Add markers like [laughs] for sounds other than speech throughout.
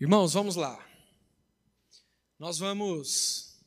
Irmãos, vamos lá. Nós vamos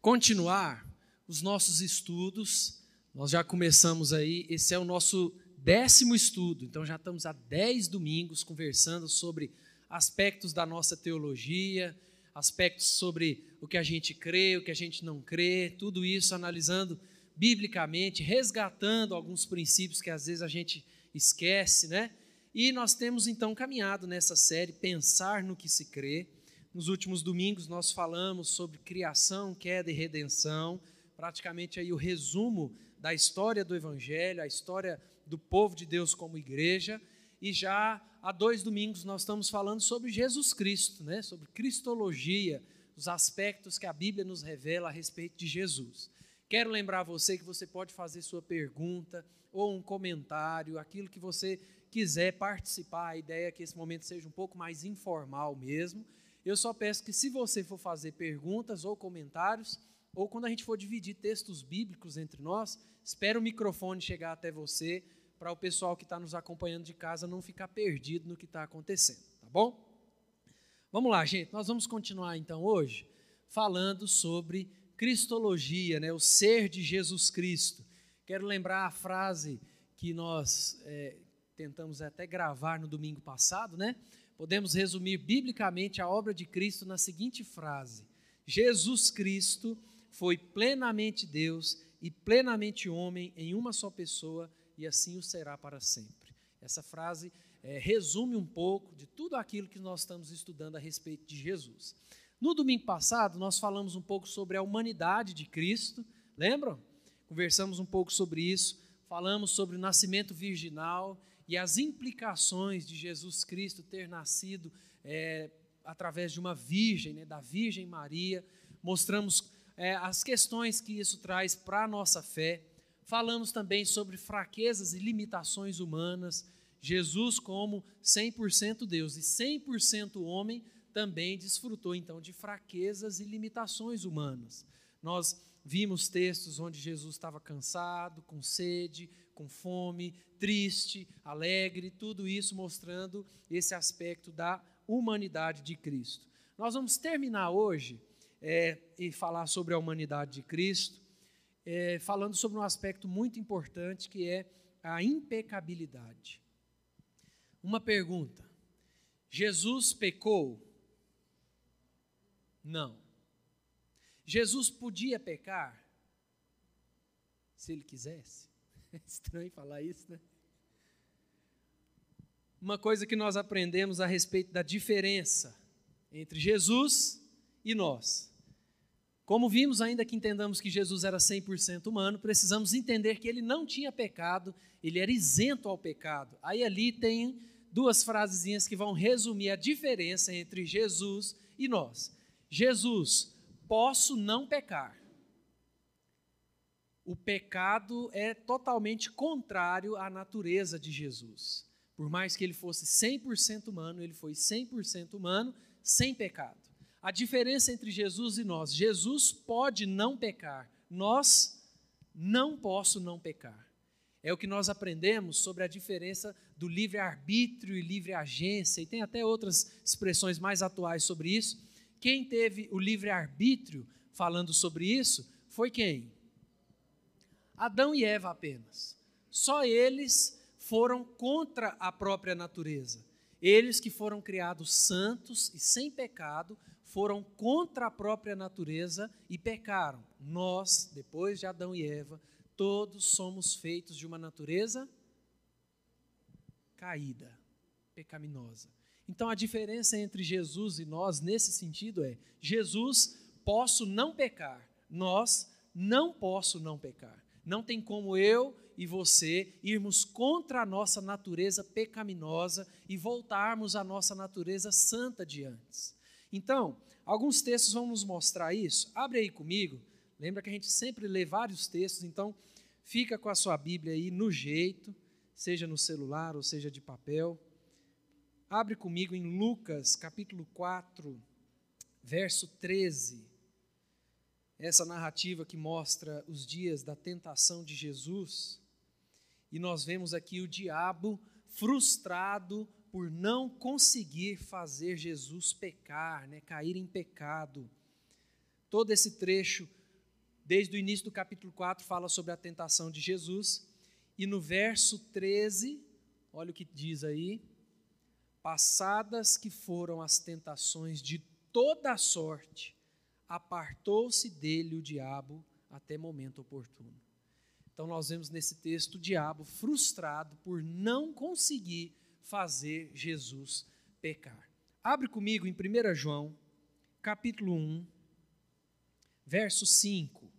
continuar os nossos estudos. Nós já começamos aí, esse é o nosso décimo estudo, então já estamos há dez domingos conversando sobre aspectos da nossa teologia, aspectos sobre o que a gente crê, o que a gente não crê, tudo isso analisando biblicamente, resgatando alguns princípios que às vezes a gente esquece, né? E nós temos então caminhado nessa série Pensar no que se crê. Nos últimos domingos nós falamos sobre criação, queda e redenção, praticamente aí o resumo da história do evangelho, a história do povo de Deus como igreja, e já há dois domingos nós estamos falando sobre Jesus Cristo, né? Sobre cristologia, os aspectos que a Bíblia nos revela a respeito de Jesus. Quero lembrar você que você pode fazer sua pergunta ou um comentário, aquilo que você quiser participar, a ideia é que esse momento seja um pouco mais informal mesmo. Eu só peço que, se você for fazer perguntas ou comentários, ou quando a gente for dividir textos bíblicos entre nós, espere o microfone chegar até você, para o pessoal que está nos acompanhando de casa não ficar perdido no que está acontecendo, tá bom? Vamos lá, gente, nós vamos continuar então hoje falando sobre cristologia, né, o ser de Jesus Cristo. Quero lembrar a frase que nós é, tentamos até gravar no domingo passado, né? Podemos resumir biblicamente a obra de Cristo na seguinte frase: Jesus Cristo foi plenamente Deus e plenamente homem em uma só pessoa e assim o será para sempre. Essa frase é, resume um pouco de tudo aquilo que nós estamos estudando a respeito de Jesus. No domingo passado, nós falamos um pouco sobre a humanidade de Cristo, lembram? Conversamos um pouco sobre isso, falamos sobre o nascimento virginal e as implicações de Jesus Cristo ter nascido é, através de uma virgem, né, da Virgem Maria. Mostramos é, as questões que isso traz para a nossa fé. Falamos também sobre fraquezas e limitações humanas. Jesus, como 100% Deus e 100% homem, também desfrutou então de fraquezas e limitações humanas. Nós vimos textos onde Jesus estava cansado, com sede, com fome, triste, alegre, tudo isso mostrando esse aspecto da humanidade de Cristo. Nós vamos terminar hoje é, e falar sobre a humanidade de Cristo, é, falando sobre um aspecto muito importante que é a impecabilidade. Uma pergunta: Jesus pecou? Não. Jesus podia pecar se ele quisesse? É [laughs] estranho falar isso, né? Uma coisa que nós aprendemos a respeito da diferença entre Jesus e nós. Como vimos, ainda que entendamos que Jesus era 100% humano, precisamos entender que ele não tinha pecado, ele era isento ao pecado. Aí ali tem duas frasezinhas que vão resumir a diferença entre Jesus e nós. Jesus, posso não pecar o pecado é totalmente contrário à natureza de Jesus. Por mais que ele fosse 100% humano, ele foi 100% humano, sem pecado. A diferença entre Jesus e nós: Jesus pode não pecar, nós não posso não pecar. É o que nós aprendemos sobre a diferença do livre-arbítrio e livre-agência, e tem até outras expressões mais atuais sobre isso. Quem teve o livre-arbítrio falando sobre isso foi quem? Adão e Eva apenas. Só eles foram contra a própria natureza. Eles que foram criados santos e sem pecado, foram contra a própria natureza e pecaram. Nós, depois de Adão e Eva, todos somos feitos de uma natureza caída, pecaminosa. Então a diferença entre Jesus e nós nesse sentido é: Jesus posso não pecar, nós não posso não pecar. Não tem como eu e você irmos contra a nossa natureza pecaminosa e voltarmos à nossa natureza santa de antes. Então, alguns textos vão nos mostrar isso. Abre aí comigo. Lembra que a gente sempre lê vários textos, então fica com a sua Bíblia aí no jeito, seja no celular ou seja de papel. Abre comigo em Lucas, capítulo 4, verso 13 essa narrativa que mostra os dias da tentação de Jesus, e nós vemos aqui o diabo frustrado por não conseguir fazer Jesus pecar, né, cair em pecado. Todo esse trecho, desde o início do capítulo 4, fala sobre a tentação de Jesus. E no verso 13, olha o que diz aí: Passadas que foram as tentações de toda sorte, apartou-se dele o diabo até momento oportuno. Então, nós vemos nesse texto o diabo frustrado por não conseguir fazer Jesus pecar. Abre comigo em 1 João, capítulo 1, verso 5.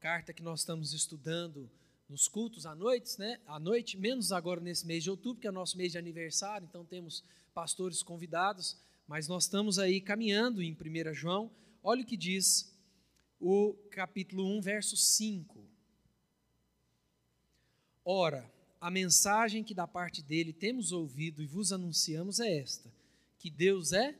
Carta que nós estamos estudando nos cultos à noite, né? À noite, menos agora nesse mês de outubro, que é nosso mês de aniversário, então temos pastores convidados, mas nós estamos aí caminhando em 1 João. Olha o que diz o capítulo 1, verso 5. Ora, a mensagem que da parte dele temos ouvido e vos anunciamos é esta: que Deus é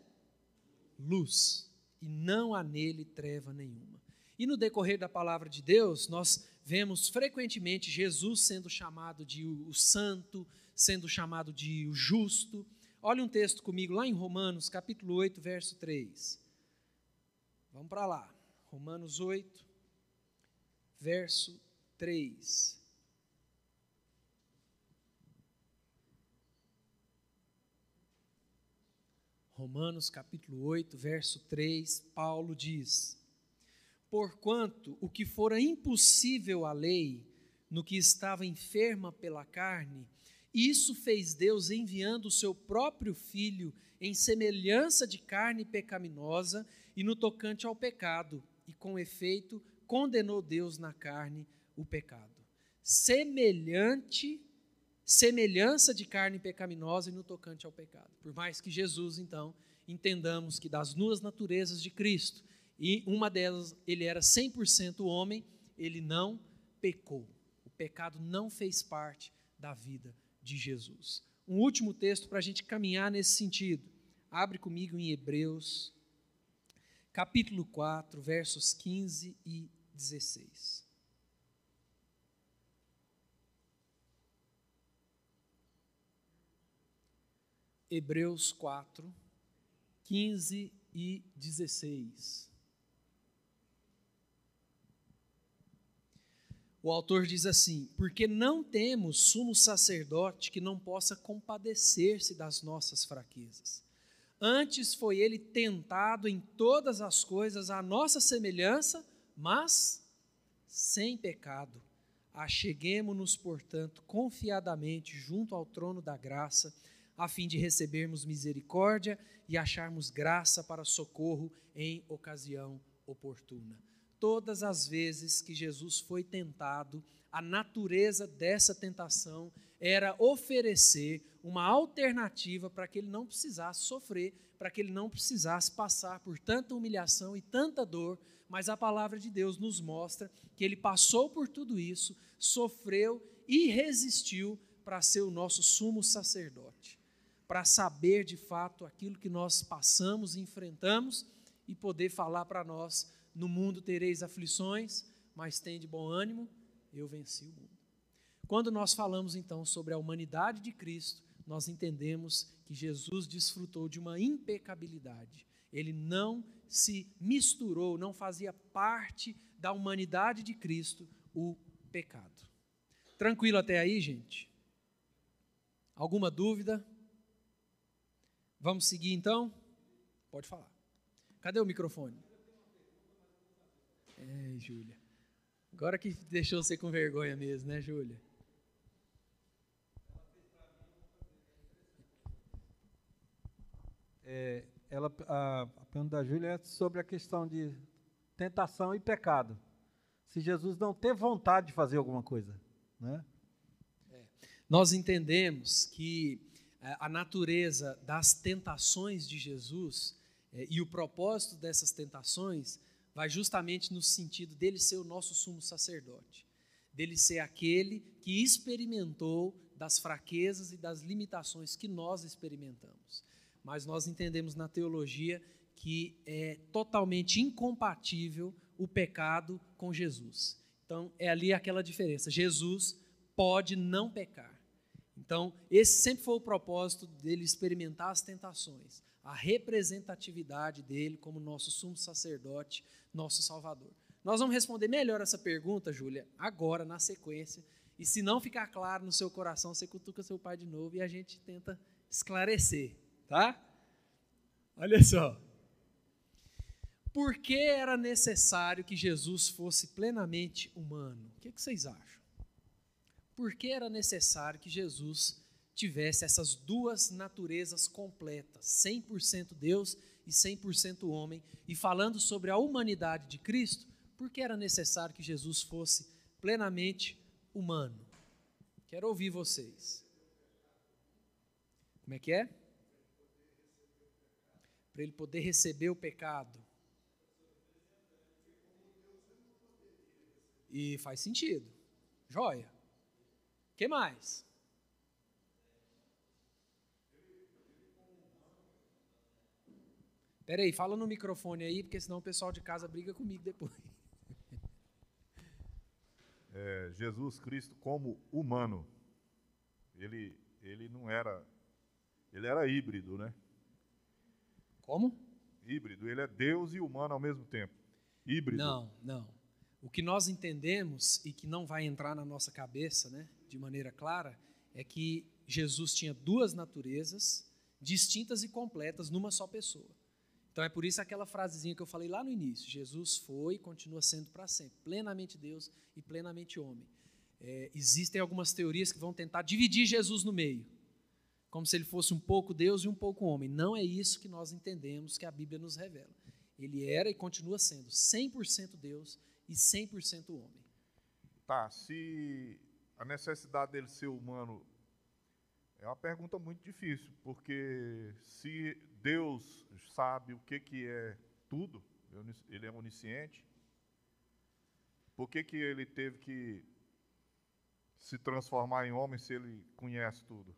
luz e não há nele treva nenhuma. E no decorrer da palavra de Deus, nós vemos frequentemente Jesus sendo chamado de o santo, sendo chamado de o justo. Olha um texto comigo lá em Romanos, capítulo 8, verso 3. Vamos para lá. Romanos 8, verso 3. Romanos capítulo 8, verso 3, Paulo diz: Porquanto o que fora impossível à lei, no que estava enferma pela carne, isso fez Deus enviando o seu próprio filho em semelhança de carne pecaminosa e no tocante ao pecado, e com efeito condenou Deus na carne o pecado. Semelhante semelhança de carne pecaminosa e no tocante ao pecado. Por mais que Jesus, então, entendamos que das duas naturezas de Cristo, e uma delas ele era 100% homem, ele não pecou. O pecado não fez parte da vida de Jesus. Um último texto para a gente caminhar nesse sentido. Abre comigo em Hebreus, capítulo 4, versos 15 e 16. Hebreus 4, 15 e 16. O autor diz assim: Porque não temos sumo sacerdote que não possa compadecer-se das nossas fraquezas. Antes foi ele tentado em todas as coisas à nossa semelhança, mas sem pecado. Acheguemo-nos, portanto, confiadamente junto ao trono da graça a fim de recebermos misericórdia e acharmos graça para socorro em ocasião oportuna. Todas as vezes que Jesus foi tentado, a natureza dessa tentação era oferecer uma alternativa para que ele não precisasse sofrer, para que ele não precisasse passar por tanta humilhação e tanta dor, mas a palavra de Deus nos mostra que ele passou por tudo isso, sofreu e resistiu para ser o nosso sumo sacerdote para saber de fato aquilo que nós passamos e enfrentamos e poder falar para nós: no mundo tereis aflições, mas tem de bom ânimo, eu venci o mundo. Quando nós falamos então sobre a humanidade de Cristo, nós entendemos que Jesus desfrutou de uma impecabilidade. Ele não se misturou, não fazia parte da humanidade de Cristo o pecado. Tranquilo até aí, gente? Alguma dúvida? Vamos seguir então? Pode falar. Cadê o microfone? É, Júlia. Agora que deixou você com vergonha mesmo, né, Júlia? É, ela, a, a pergunta da Júlia é sobre a questão de tentação e pecado. Se Jesus não ter vontade de fazer alguma coisa, né? É. Nós entendemos que é, a natureza das tentações de Jesus é, e o propósito dessas tentações vai justamente no sentido dele ser o nosso sumo sacerdote, dele ser aquele que experimentou das fraquezas e das limitações que nós experimentamos. Mas nós entendemos na teologia que é totalmente incompatível o pecado com Jesus. Então, é ali aquela diferença. Jesus pode não pecar Então, esse sempre foi o propósito dele experimentar as tentações, a representatividade dele como nosso sumo sacerdote, nosso salvador. Nós vamos responder melhor essa pergunta, Júlia, agora, na sequência. E se não ficar claro no seu coração, você cutuca seu pai de novo e a gente tenta esclarecer, tá? Olha só. Por que era necessário que Jesus fosse plenamente humano? O que, que vocês acham? Por que era necessário que Jesus tivesse essas duas naturezas completas, 100% Deus e 100% homem? E falando sobre a humanidade de Cristo, por que era necessário que Jesus fosse plenamente humano? Quero ouvir vocês. Como é que é? Para ele poder receber o pecado. E faz sentido. Joia. Que mais? Peraí, fala no microfone aí, porque senão o pessoal de casa briga comigo depois. [laughs] É, Jesus Cristo como humano, ele, ele não era, ele era híbrido, né? Como? Híbrido, ele é Deus e humano ao mesmo tempo. Híbrido. Não, não. O que nós entendemos e que não vai entrar na nossa cabeça, né, de maneira clara, é que Jesus tinha duas naturezas distintas e completas numa só pessoa. Então é por isso aquela frasezinha que eu falei lá no início: Jesus foi e continua sendo para sempre, plenamente Deus e plenamente homem. É, existem algumas teorias que vão tentar dividir Jesus no meio, como se ele fosse um pouco Deus e um pouco homem. Não é isso que nós entendemos que a Bíblia nos revela. Ele era e continua sendo 100% Deus e 100% homem. Tá, se a necessidade dele ser humano é uma pergunta muito difícil, porque se Deus sabe o que, que é tudo, ele é onisciente, por que, que ele teve que se transformar em homem se ele conhece tudo?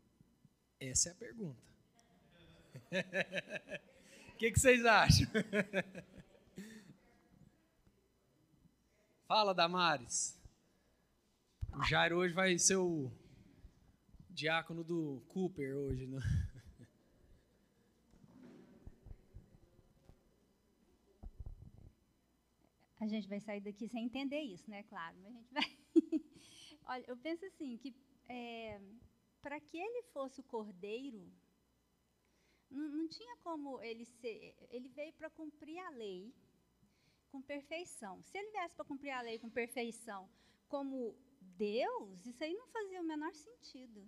Essa é a pergunta. [laughs] O que, que vocês acham? Fala, Damares. O Jairo hoje vai ser o diácono do Cooper hoje, né? A gente vai sair daqui sem entender isso, né? Claro, mas a gente vai. [laughs] Olha, eu penso assim que é, para que ele fosse o cordeiro, não, não tinha como ele ser. Ele veio para cumprir a lei com perfeição. Se ele viesse para cumprir a lei com perfeição, como Deus, isso aí não fazia o menor sentido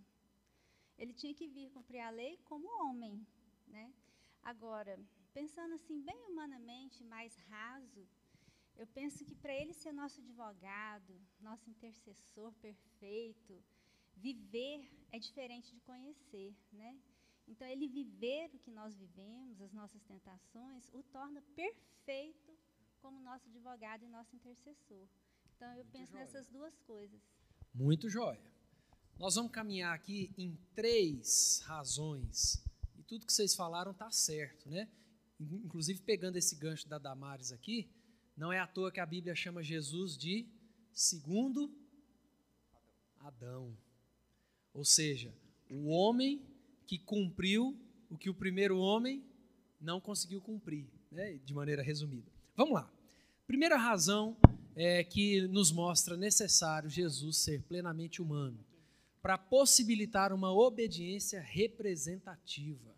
ele tinha que vir cumprir a lei como homem. Né? Agora, pensando assim, bem humanamente, mais raso, eu penso que para ele ser nosso advogado, nosso intercessor perfeito, viver é diferente de conhecer, né? Então, ele viver o que nós vivemos, as nossas tentações, o torna perfeito como nosso advogado e nosso intercessor. Então, eu Muito penso joia. nessas duas coisas. Muito jóia. Nós vamos caminhar aqui em três razões. E tudo que vocês falaram está certo, né? Inclusive, pegando esse gancho da Damares aqui, não é à toa que a Bíblia chama Jesus de segundo Adão. Ou seja, o homem que cumpriu o que o primeiro homem não conseguiu cumprir, né? de maneira resumida. Vamos lá. Primeira razão é que nos mostra necessário Jesus ser plenamente humano para possibilitar uma obediência representativa.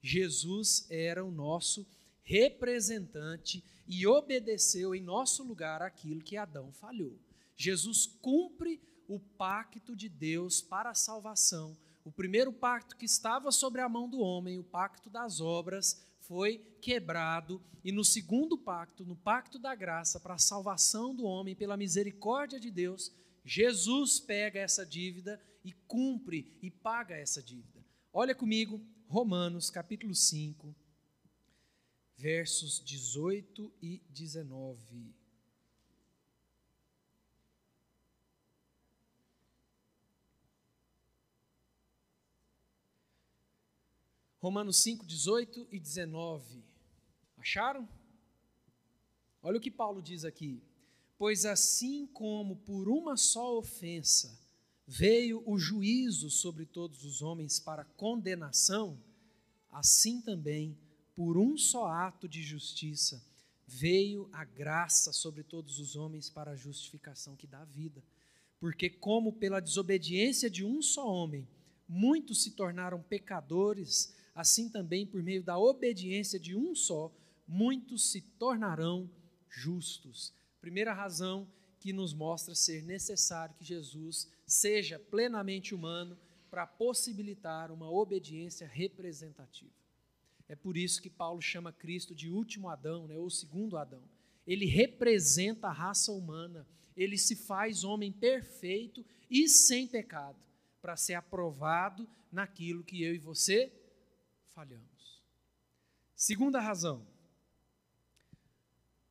Jesus era o nosso representante e obedeceu em nosso lugar aquilo que Adão falhou. Jesus cumpre o pacto de Deus para a salvação. O primeiro pacto que estava sobre a mão do homem, o pacto das obras, foi quebrado, e no segundo pacto, no pacto da graça para a salvação do homem pela misericórdia de Deus, Jesus pega essa dívida e cumpre e paga essa dívida. Olha comigo, Romanos capítulo 5, versos 18 e 19. Romanos 5, 18 e 19. Acharam? Olha o que Paulo diz aqui. Pois assim como por uma só ofensa veio o juízo sobre todos os homens para condenação, assim também, por um só ato de justiça, veio a graça sobre todos os homens para a justificação que dá vida. Porque, como pela desobediência de um só homem, muitos se tornaram pecadores, assim também, por meio da obediência de um só, muitos se tornarão justos. Primeira razão que nos mostra ser necessário que Jesus seja plenamente humano para possibilitar uma obediência representativa. É por isso que Paulo chama Cristo de último Adão, né, ou segundo Adão. Ele representa a raça humana, ele se faz homem perfeito e sem pecado, para ser aprovado naquilo que eu e você falhamos. Segunda razão,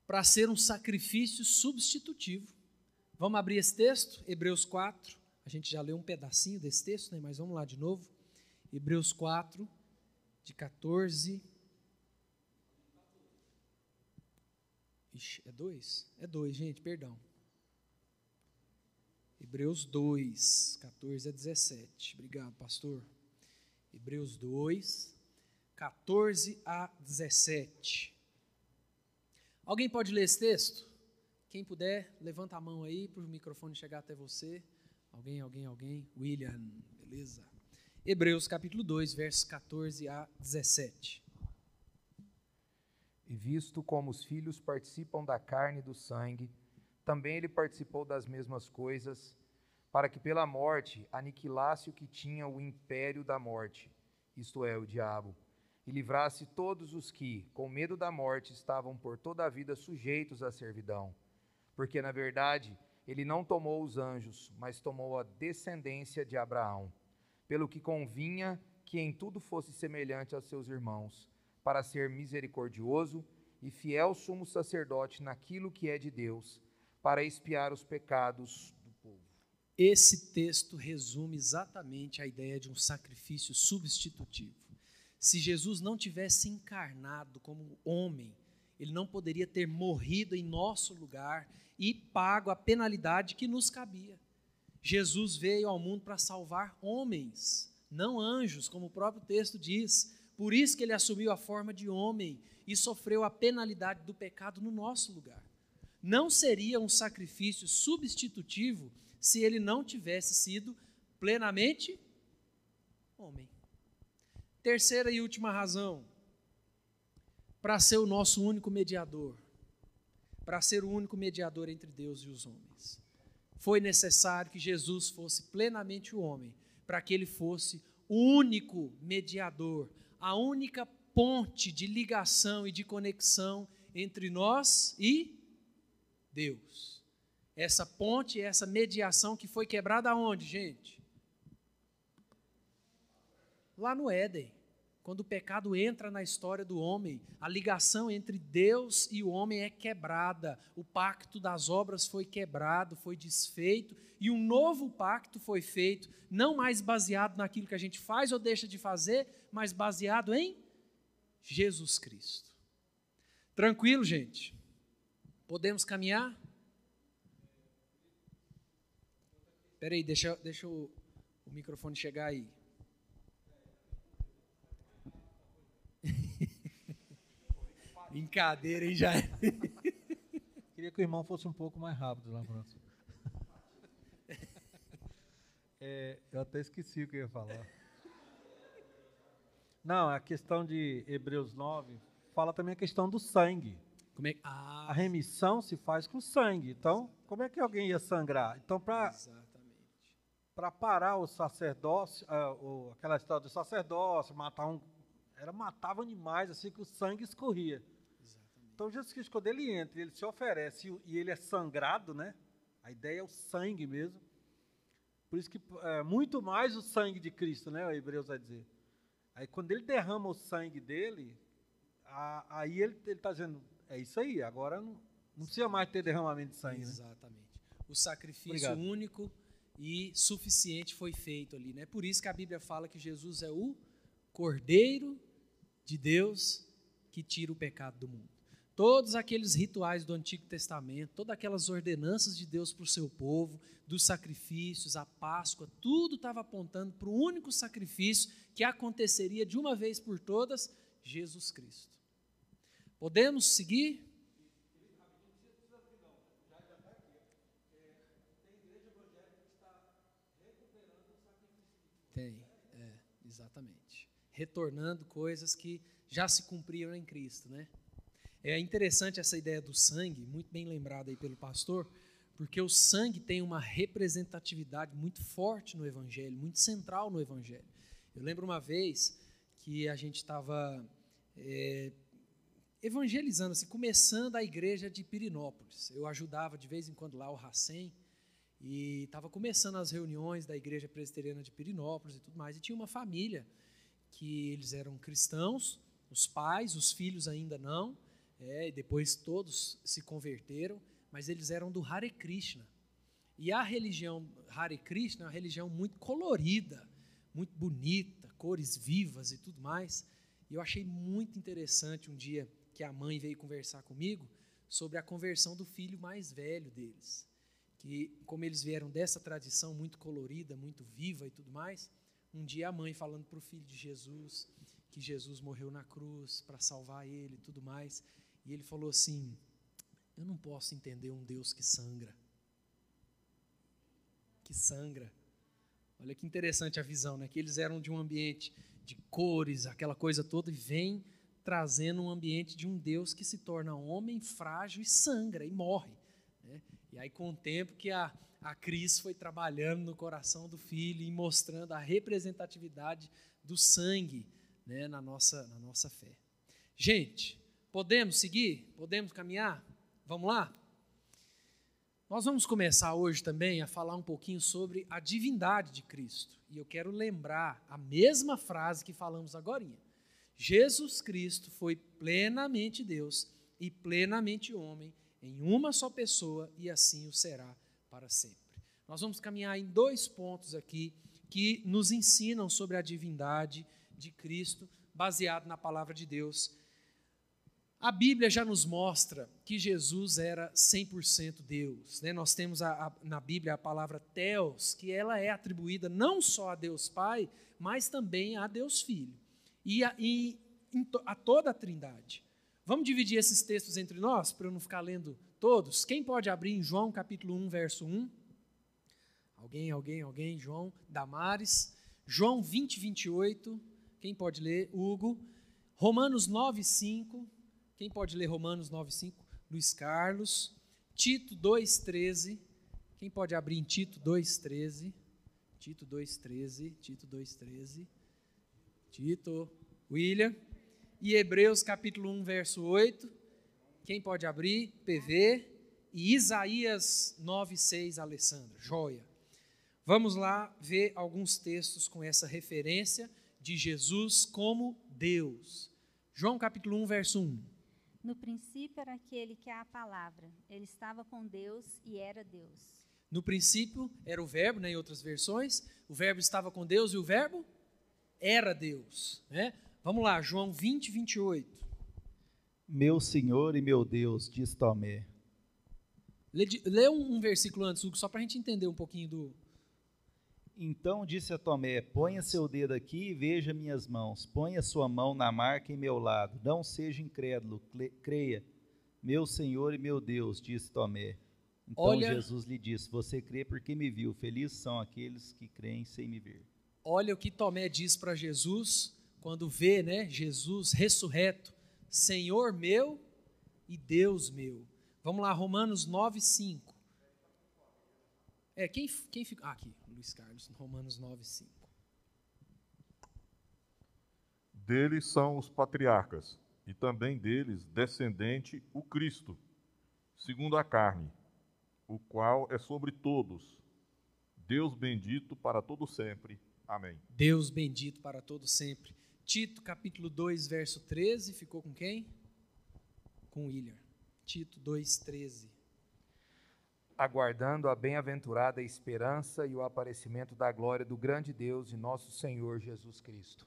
para ser um sacrifício substitutivo. Vamos abrir esse texto, Hebreus 4. A gente já leu um pedacinho desse texto, né? mas vamos lá de novo. Hebreus 4, de 14. Ixi, é 2? É 2, gente, perdão. Hebreus 2, 14 a 17. Obrigado, pastor. Hebreus 2, 14 a 17. Alguém pode ler esse texto? Quem puder, levanta a mão aí para o microfone chegar até você. Alguém, alguém, alguém? William, beleza. Hebreus capítulo 2, versos 14 a 17. E visto como os filhos participam da carne e do sangue, também ele participou das mesmas coisas, para que pela morte aniquilasse o que tinha o império da morte, isto é, o diabo e livrasse todos os que, com medo da morte, estavam por toda a vida sujeitos à servidão. Porque, na verdade, ele não tomou os anjos, mas tomou a descendência de Abraão, pelo que convinha que em tudo fosse semelhante aos seus irmãos, para ser misericordioso e fiel sumo sacerdote naquilo que é de Deus, para expiar os pecados do povo. Esse texto resume exatamente a ideia de um sacrifício substitutivo. Se Jesus não tivesse encarnado como homem, ele não poderia ter morrido em nosso lugar e pago a penalidade que nos cabia. Jesus veio ao mundo para salvar homens, não anjos, como o próprio texto diz. Por isso que ele assumiu a forma de homem e sofreu a penalidade do pecado no nosso lugar. Não seria um sacrifício substitutivo se ele não tivesse sido plenamente homem. Terceira e última razão, para ser o nosso único mediador, para ser o único mediador entre Deus e os homens. Foi necessário que Jesus fosse plenamente o homem, para que ele fosse o único mediador, a única ponte de ligação e de conexão entre nós e Deus. Essa ponte, essa mediação que foi quebrada aonde, gente? Lá no Éden. Quando o pecado entra na história do homem, a ligação entre Deus e o homem é quebrada, o pacto das obras foi quebrado, foi desfeito, e um novo pacto foi feito, não mais baseado naquilo que a gente faz ou deixa de fazer, mas baseado em Jesus Cristo. Tranquilo, gente? Podemos caminhar? Espera aí, deixa, deixa o, o microfone chegar aí. Brincadeira, hein, já. [laughs] Queria que o irmão fosse um pouco mais rápido lá próximo. [laughs] É, eu até esqueci o que eu ia falar. Não, a questão de Hebreus 9 fala também a questão do sangue. Como é? Ah, A remissão se faz com sangue. Então, como é que alguém ia sangrar? Então, para para parar o sacerdócio, ah, aquela história do sacerdócio, matar um, era matava animais assim que o sangue escorria. Então Jesus Cristo quando ele entra, ele se oferece e ele é sangrado, né? A ideia é o sangue mesmo. Por isso que é, muito mais o sangue de Cristo, né? O Hebreus vai dizer. Aí quando ele derrama o sangue dele, a- aí ele está dizendo, é isso aí, agora não, não precisa mais ter derramamento de sangue, né? Exatamente. O sacrifício Obrigado. único e suficiente foi feito ali, né? Por isso que a Bíblia fala que Jesus é o Cordeiro de Deus que tira o pecado do mundo. Todos aqueles rituais do Antigo Testamento, todas aquelas ordenanças de Deus para o seu povo, dos sacrifícios, a Páscoa, tudo estava apontando para o único sacrifício que aconteceria de uma vez por todas, Jesus Cristo. Podemos seguir? Tem, é, exatamente. Retornando coisas que já se cumpriram em Cristo, né? É interessante essa ideia do sangue, muito bem lembrada aí pelo pastor, porque o sangue tem uma representatividade muito forte no Evangelho, muito central no Evangelho. Eu lembro uma vez que a gente estava é, evangelizando, assim, começando a igreja de Pirinópolis. Eu ajudava de vez em quando lá o Racem, e estava começando as reuniões da igreja presbiteriana de Pirinópolis e tudo mais, e tinha uma família que eles eram cristãos, os pais, os filhos ainda não, é, depois todos se converteram, mas eles eram do Hare Krishna. E a religião Hare Krishna é uma religião muito colorida, muito bonita, cores vivas e tudo mais. E eu achei muito interessante um dia que a mãe veio conversar comigo sobre a conversão do filho mais velho deles. Que, como eles vieram dessa tradição muito colorida, muito viva e tudo mais, um dia a mãe falando para o filho de Jesus que Jesus morreu na cruz para salvar ele e tudo mais. E ele falou assim: Eu não posso entender um Deus que sangra. Que sangra. Olha que interessante a visão, né? Que eles eram de um ambiente de cores, aquela coisa toda, e vem trazendo um ambiente de um Deus que se torna homem frágil e sangra e morre. Né? E aí, com o tempo que a, a Cris foi trabalhando no coração do filho e mostrando a representatividade do sangue né, na, nossa, na nossa fé. Gente, Podemos seguir? Podemos caminhar? Vamos lá? Nós vamos começar hoje também a falar um pouquinho sobre a divindade de Cristo. E eu quero lembrar a mesma frase que falamos agora. Jesus Cristo foi plenamente Deus e plenamente homem em uma só pessoa e assim o será para sempre. Nós vamos caminhar em dois pontos aqui que nos ensinam sobre a divindade de Cristo, baseado na palavra de Deus a Bíblia já nos mostra que Jesus era 100% Deus. Né? Nós temos a, a, na Bíblia a palavra Theos, que ela é atribuída não só a Deus Pai, mas também a Deus Filho. E a, e, a toda a Trindade. Vamos dividir esses textos entre nós, para eu não ficar lendo todos? Quem pode abrir em João capítulo 1, verso 1? Alguém, alguém, alguém? João, Damares. João 20, 28. Quem pode ler? Hugo. Romanos 9, 5. Quem pode ler Romanos 9,5? Luiz Carlos. Tito 2,13. Quem pode abrir em Tito 2,13? Tito 2,13. Tito 2,13. Tito. William. E Hebreus capítulo 1, verso 8. Quem pode abrir? PV. E Isaías 9,6, Alessandra. Joia. Vamos lá ver alguns textos com essa referência de Jesus como Deus. João capítulo 1, verso 1. No princípio era aquele que é a palavra. Ele estava com Deus e era Deus. No princípio era o verbo, né, em outras versões. O verbo estava com Deus e o verbo era Deus. Né? Vamos lá, João 20, 28. Meu Senhor e meu Deus, diz Tomé. Lê, lê um, um, versículo antes, Hugo, só para a gente entender um pouquinho do, então disse a Tomé: Ponha seu dedo aqui e veja minhas mãos. Ponha sua mão na marca em meu lado. Não seja incrédulo, creia. Meu Senhor e meu Deus, disse Tomé. Então Olha, Jesus lhe disse: Você crê porque me viu. Felizes são aqueles que creem sem me ver. Olha o que Tomé diz para Jesus quando vê, né, Jesus ressurreto, Senhor meu e Deus meu. Vamos lá, Romanos 9, 5. É, quem, quem fica. Ah, aqui. Luiz Carlos, Romanos 9, 5. Deles são os patriarcas, e também deles descendente o Cristo, segundo a carne, o qual é sobre todos. Deus bendito para todo sempre. Amém. Deus bendito para todo sempre. Tito capítulo 2, verso 13, ficou com quem? Com William. Tito 2, 13 aguardando a bem-aventurada esperança e o aparecimento da glória do grande Deus e nosso Senhor Jesus Cristo.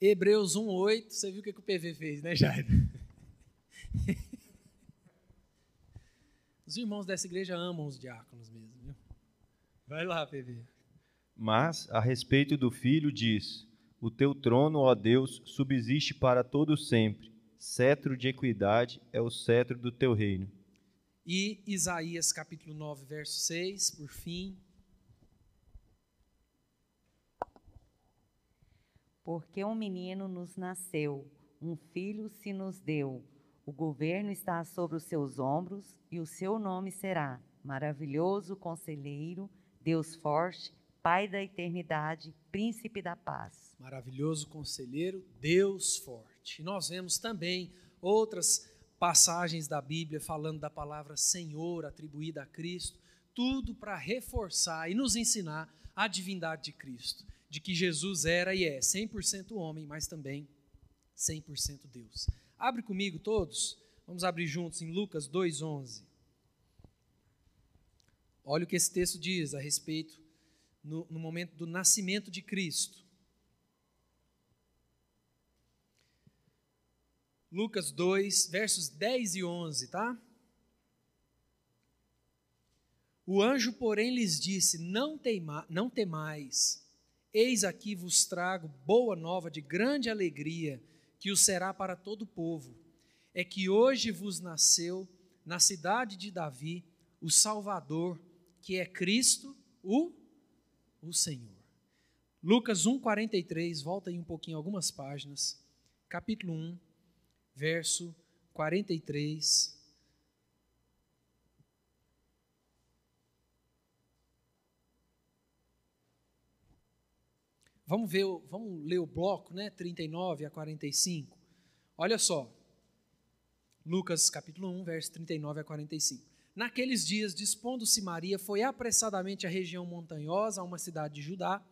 Hebreus 1:8, você viu o que, o PV fez, né, Jair? Os irmãos dessa igreja amam os diáconos mesmo, viu? Vai lá, PV. Mas, a respeito do filho, diz: O teu trono, ó Deus, subsiste para todo sempre. Cetro de equidade é o cetro do teu reino. E Isaías capítulo 9, verso 6, por fim. Porque um menino nos nasceu, um filho se nos deu. O governo está sobre os seus ombros e o seu nome será Maravilhoso Conselheiro, Deus Forte, Pai da Eternidade, Príncipe da Paz. Maravilhoso Conselheiro, Deus Forte. E nós vemos também outras passagens da Bíblia falando da palavra Senhor atribuída a Cristo, tudo para reforçar e nos ensinar a divindade de Cristo, de que Jesus era e é 100% homem, mas também 100% Deus. Abre comigo todos, vamos abrir juntos em Lucas 2,11. Olha o que esse texto diz a respeito no, no momento do nascimento de Cristo. Lucas 2, versos 10 e 11, tá? O anjo, porém, lhes disse: Não, teima, não temais, eis aqui vos trago boa nova de grande alegria, que o será para todo o povo. É que hoje vos nasceu na cidade de Davi o Salvador, que é Cristo, o, o Senhor. Lucas 1,43, volta aí um pouquinho, algumas páginas. Capítulo 1, verso 43. Vamos ver, vamos ler o bloco, né? 39 a 45. Olha só. Lucas capítulo 1, verso 39 a 45. Naqueles dias, dispondo-se Maria, foi apressadamente à região montanhosa, a uma cidade de Judá,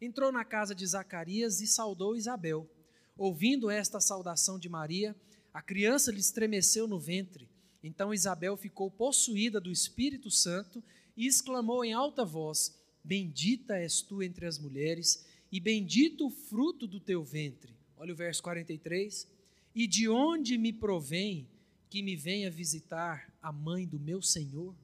entrou na casa de Zacarias e saudou Isabel. Ouvindo esta saudação de Maria, a criança lhe estremeceu no ventre. Então Isabel ficou possuída do Espírito Santo e exclamou em alta voz: Bendita és tu entre as mulheres, e bendito o fruto do teu ventre. Olha o verso 43. E de onde me provém que me venha visitar a mãe do meu Senhor?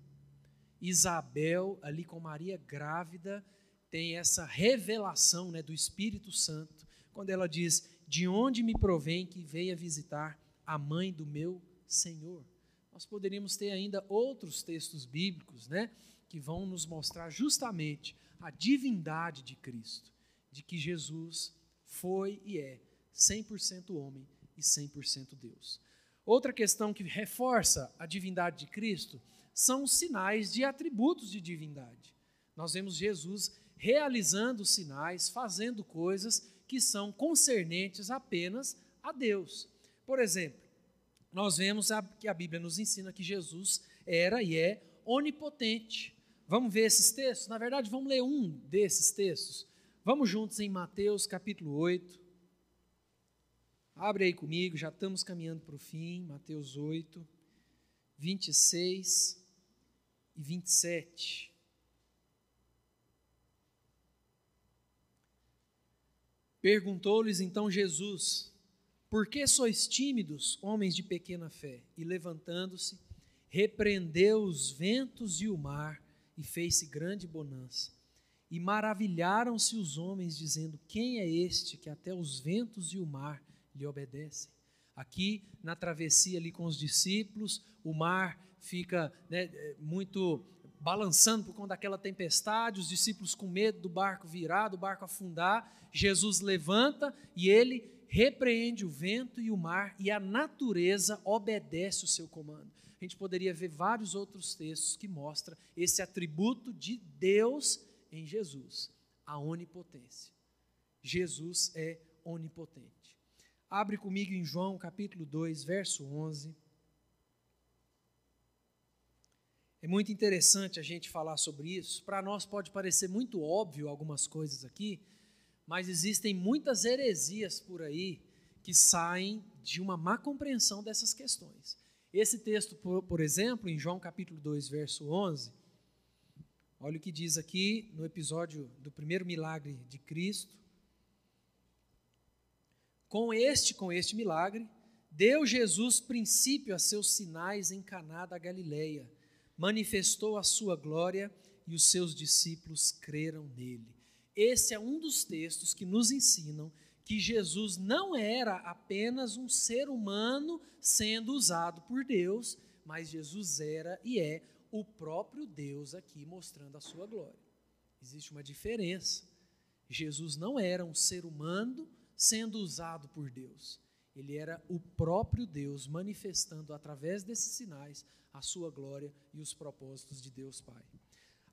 Isabel, ali com Maria grávida, tem essa revelação né, do Espírito Santo, quando ela diz: De onde me provém que venha visitar a mãe do meu Senhor. Nós poderíamos ter ainda outros textos bíblicos, né, que vão nos mostrar justamente a divindade de Cristo, de que Jesus foi e é 100% homem e 100% Deus. Outra questão que reforça a divindade de Cristo são os sinais de atributos de divindade. Nós vemos Jesus realizando sinais, fazendo coisas que são concernentes apenas a Deus. Por exemplo, nós vemos que a Bíblia nos ensina que Jesus era e é onipotente. Vamos ver esses textos? Na verdade, vamos ler um desses textos. Vamos juntos em Mateus capítulo 8. Abre aí comigo, já estamos caminhando para o fim. Mateus 8, 26 e 27. Perguntou-lhes então Jesus: por que sois tímidos, homens de pequena fé? E levantando-se, repreendeu os ventos e o mar, e fez-se grande bonança. E maravilharam-se os homens, dizendo: Quem é este que até os ventos e o mar lhe obedecem? Aqui, na travessia ali com os discípulos, o mar fica né, muito balançando por conta daquela tempestade, os discípulos com medo do barco virar, do barco afundar. Jesus levanta e ele repreende o vento e o mar e a natureza obedece o seu comando. A gente poderia ver vários outros textos que mostram esse atributo de Deus em Jesus, a onipotência. Jesus é onipotente. Abre comigo em João capítulo 2, verso 11. É muito interessante a gente falar sobre isso. Para nós pode parecer muito óbvio algumas coisas aqui, mas existem muitas heresias por aí que saem de uma má compreensão dessas questões. Esse texto, por, por exemplo, em João capítulo 2, verso 11, olha o que diz aqui no episódio do primeiro milagre de Cristo. Com este, com este milagre, Deu Jesus princípio a seus sinais em Caná da Galileia, manifestou a sua glória e os seus discípulos creram nele. Esse é um dos textos que nos ensinam que Jesus não era apenas um ser humano sendo usado por Deus, mas Jesus era e é o próprio Deus aqui mostrando a sua glória. Existe uma diferença. Jesus não era um ser humano sendo usado por Deus. Ele era o próprio Deus manifestando através desses sinais a sua glória e os propósitos de Deus Pai.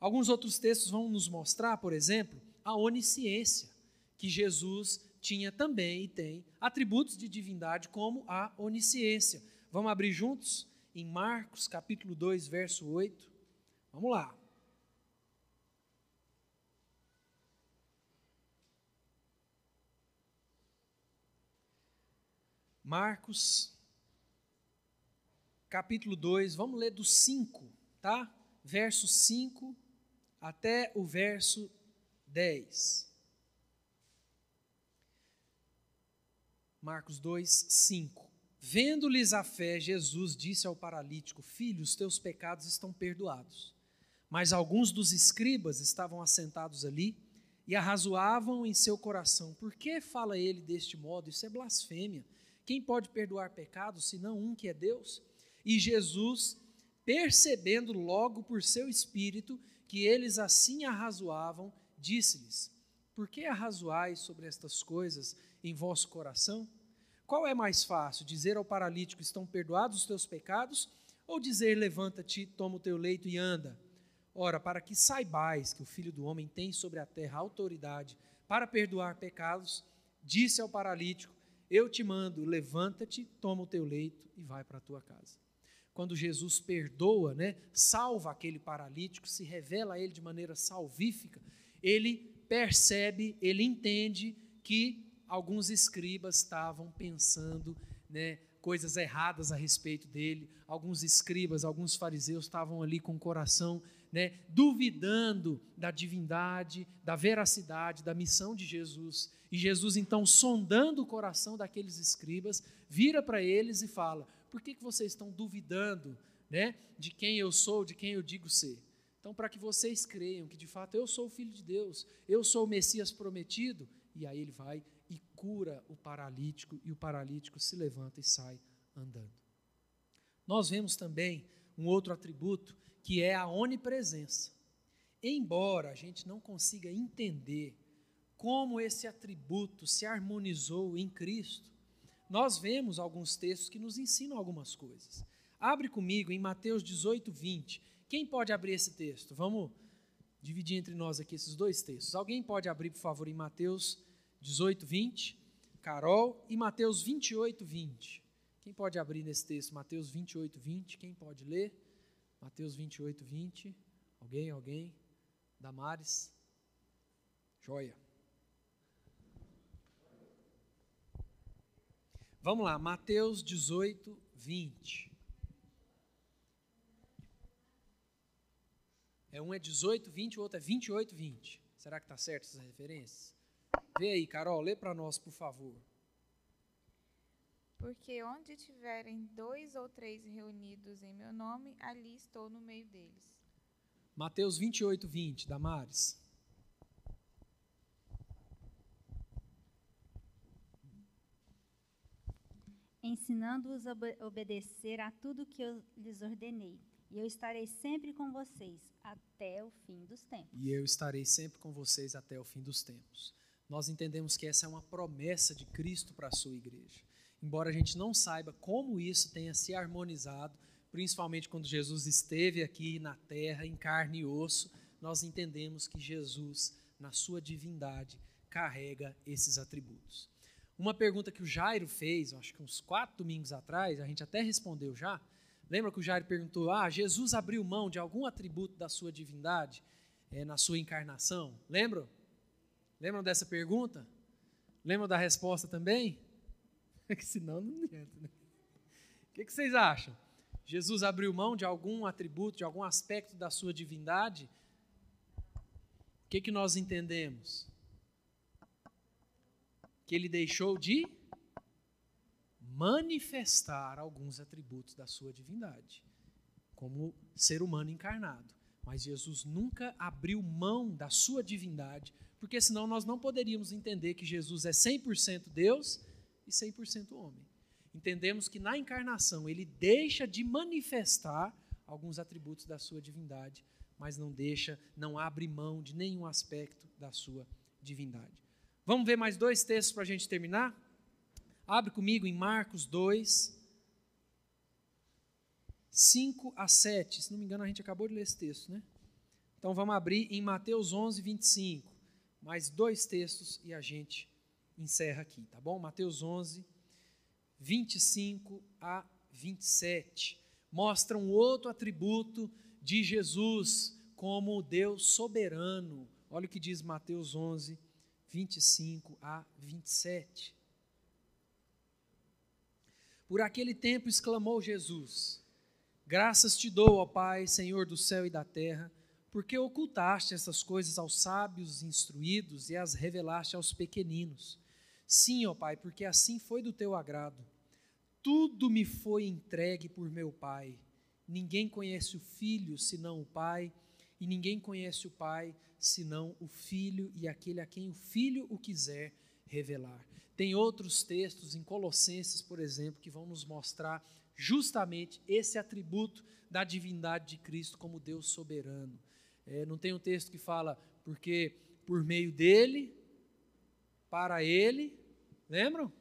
Alguns outros textos vão nos mostrar, por exemplo, a onisciência, que Jesus tinha também e tem atributos de divindade como a onisciência. Vamos abrir juntos em Marcos, capítulo 2, verso 8. Vamos lá. Marcos, capítulo 2, vamos ler do 5, tá? Verso 5 até o verso 10. Marcos 2, 5. Vendo-lhes a fé, Jesus disse ao paralítico: Filho, os teus pecados estão perdoados. Mas alguns dos escribas estavam assentados ali e arrazoavam em seu coração: Por que fala ele deste modo? Isso é blasfêmia. Quem pode perdoar pecados senão um que é Deus? E Jesus, percebendo logo por seu espírito que eles assim arrazoavam, disse-lhes: Por que arrazoais sobre estas coisas em vosso coração? Qual é mais fácil, dizer ao paralítico: Estão perdoados os teus pecados? Ou dizer: Levanta-te, toma o teu leito e anda? Ora, para que saibais que o Filho do Homem tem sobre a terra autoridade para perdoar pecados, disse ao paralítico: eu te mando, levanta-te, toma o teu leito e vai para a tua casa. Quando Jesus perdoa, né, salva aquele paralítico, se revela a ele de maneira salvífica, ele percebe, ele entende que alguns escribas estavam pensando né, coisas erradas a respeito dele, alguns escribas, alguns fariseus estavam ali com o coração né, duvidando da divindade, da veracidade, da missão de Jesus. E Jesus, então, sondando o coração daqueles escribas, vira para eles e fala: Por que, que vocês estão duvidando né, de quem eu sou, de quem eu digo ser? Então, para que vocês creiam que de fato eu sou o Filho de Deus, eu sou o Messias prometido, e aí ele vai e cura o paralítico, e o paralítico se levanta e sai andando. Nós vemos também um outro atributo que é a onipresença. Embora a gente não consiga entender como esse atributo se harmonizou em Cristo, nós vemos alguns textos que nos ensinam algumas coisas. Abre comigo em Mateus 18, 20. Quem pode abrir esse texto? Vamos dividir entre nós aqui esses dois textos. Alguém pode abrir, por favor, em Mateus 18, 20? Carol. E Mateus 28, 20. Quem pode abrir nesse texto? Mateus 28, 20. Quem pode ler? Mateus 28, 20. Alguém? Alguém? Damares? Joia. Vamos lá, Mateus 18, 20. É um é 18, 20, o outro é 28, 20. Será que está certo essas referências? Vê aí, Carol, lê para nós, por favor. Porque onde tiverem dois ou três reunidos em meu nome, ali estou no meio deles. Mateus 28, 20, Damares. Ensinando-os a obedecer a tudo que eu lhes ordenei. E eu estarei sempre com vocês até o fim dos tempos. E eu estarei sempre com vocês até o fim dos tempos. Nós entendemos que essa é uma promessa de Cristo para a sua igreja embora a gente não saiba como isso tenha se harmonizado, principalmente quando Jesus esteve aqui na terra, em carne e osso, nós entendemos que Jesus, na sua divindade, carrega esses atributos. Uma pergunta que o Jairo fez, acho que uns quatro domingos atrás, a gente até respondeu já. Lembra que o Jairo perguntou: Ah, Jesus abriu mão de algum atributo da sua divindade é, na sua encarnação? Lembram? Lembram dessa pergunta? Lembram da resposta também? [laughs] que senão não adianta. Né? O que, que vocês acham? Jesus abriu mão de algum atributo, de algum aspecto da sua divindade? O que, que nós entendemos? Que ele deixou de manifestar alguns atributos da sua divindade, como ser humano encarnado. Mas Jesus nunca abriu mão da sua divindade, porque senão nós não poderíamos entender que Jesus é 100% Deus e 100% homem. Entendemos que na encarnação ele deixa de manifestar alguns atributos da sua divindade, mas não deixa, não abre mão de nenhum aspecto da sua divindade. Vamos ver mais dois textos para a gente terminar? Abre comigo em Marcos 2, 5 a 7. Se não me engano, a gente acabou de ler esse texto, né? Então vamos abrir em Mateus 11, 25. Mais dois textos e a gente encerra aqui, tá bom? Mateus 11, 25 a 27. Mostra um outro atributo de Jesus como Deus soberano. Olha o que diz Mateus 11, 25 a 27. Por aquele tempo exclamou Jesus: Graças te dou, ó Pai, Senhor do céu e da terra, porque ocultaste essas coisas aos sábios instruídos e as revelaste aos pequeninos. Sim, ó Pai, porque assim foi do teu agrado. Tudo me foi entregue por meu Pai. Ninguém conhece o Filho senão o Pai, e ninguém conhece o Pai senão o Filho e aquele a quem o Filho o quiser revelar. Tem outros textos em Colossenses, por exemplo, que vão nos mostrar justamente esse atributo da divindade de Cristo como Deus soberano. É, não tem um texto que fala, porque por meio dele, para ele, lembram?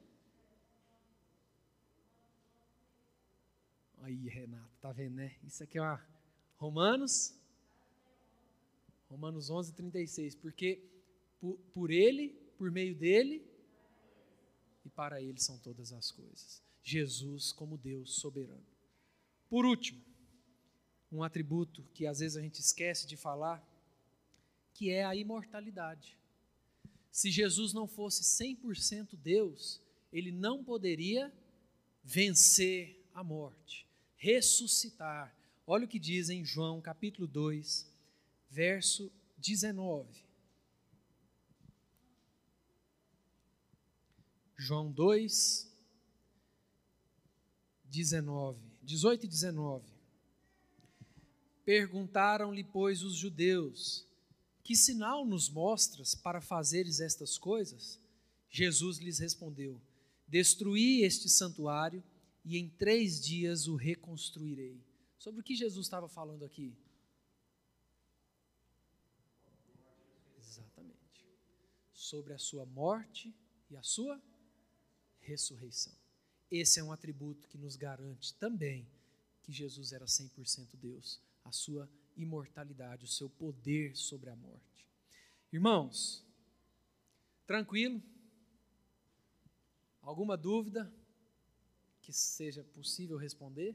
Aí, Renato, tá vendo, né? Isso aqui é uma Romanos Romanos 11, 36. Porque por, por ele, por meio dele e para ele são todas as coisas. Jesus como Deus soberano. Por último, um atributo que às vezes a gente esquece de falar, que é a imortalidade. Se Jesus não fosse 100% Deus, ele não poderia vencer a morte, ressuscitar. Olha o que diz em João capítulo 2, verso 19. João 2, 19, 18 e 19. Perguntaram-lhe, pois, os judeus: Que sinal nos mostras para fazeres estas coisas? Jesus lhes respondeu: Destruí este santuário e em três dias o reconstruirei. Sobre o que Jesus estava falando aqui? Exatamente. Sobre a sua morte e a sua ressurreição. Esse é um atributo que nos garante também que Jesus era 100% Deus, a sua imortalidade, o seu poder sobre a morte. Irmãos, tranquilo? Alguma dúvida que seja possível responder?